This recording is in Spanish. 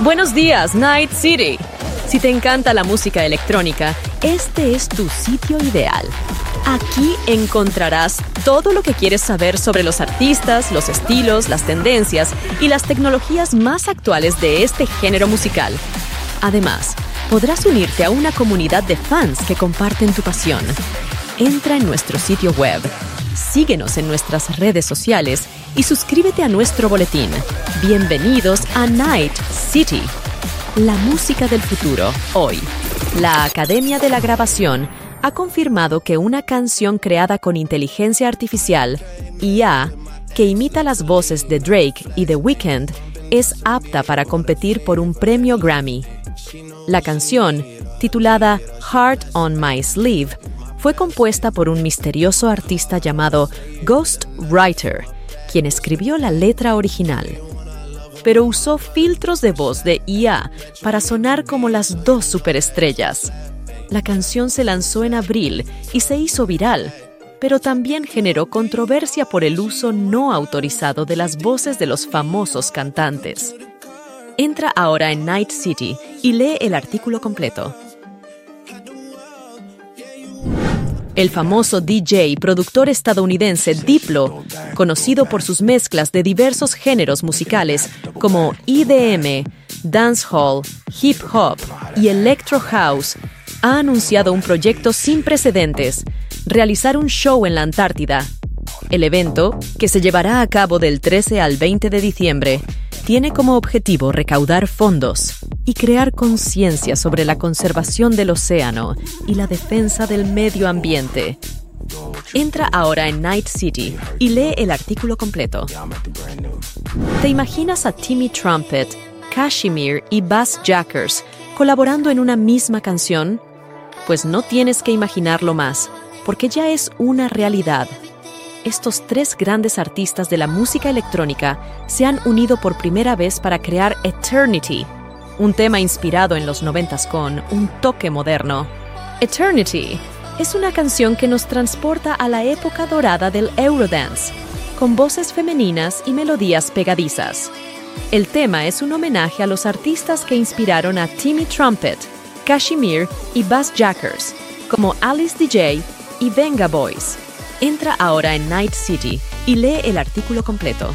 Buenos días, Night City. Si te encanta la música electrónica, este es tu sitio ideal. Aquí encontrarás todo lo que quieres saber sobre los artistas, los estilos, las tendencias y las tecnologías más actuales de este género musical. Además, podrás unirte a una comunidad de fans que comparten tu pasión. Entra en nuestro sitio web, síguenos en nuestras redes sociales y suscríbete a nuestro boletín. Bienvenidos a Night City. La música del futuro, hoy. La Academia de la Grabación ha confirmado que una canción creada con inteligencia artificial, IA, que imita las voces de Drake y The Weeknd, es apta para competir por un premio Grammy. La canción, titulada Heart on My Sleeve, fue compuesta por un misterioso artista llamado Ghost Writer, quien escribió la letra original. Pero usó filtros de voz de IA para sonar como las dos superestrellas. La canción se lanzó en abril y se hizo viral, pero también generó controversia por el uso no autorizado de las voces de los famosos cantantes. Entra ahora en Night City y lee el artículo completo. El famoso DJ y productor estadounidense Diplo, conocido por sus mezclas de diversos géneros musicales como EDM, dancehall, hip hop y electro house, ha anunciado un proyecto sin precedentes, realizar un show en la Antártida. El evento, que se llevará a cabo del 13 al 20 de diciembre, tiene como objetivo recaudar fondos y crear conciencia sobre la conservación del océano y la defensa del medio ambiente. Entra ahora en Night City y lee el artículo completo. ¿Te imaginas a Timmy Trumpet, Kashmir y Bass Jackers colaborando en una misma canción? Pues no tienes que imaginarlo más, porque ya es una realidad estos tres grandes artistas de la música electrónica se han unido por primera vez para crear Eternity, un tema inspirado en los noventas con un toque moderno. Eternity es una canción que nos transporta a la época dorada del Eurodance, con voces femeninas y melodías pegadizas. El tema es un homenaje a los artistas que inspiraron a Timmy Trumpet, Kashmir y Bass Jackers, como Alice DJ y Venga Boys. Entra ahora en Night City y lee el artículo completo.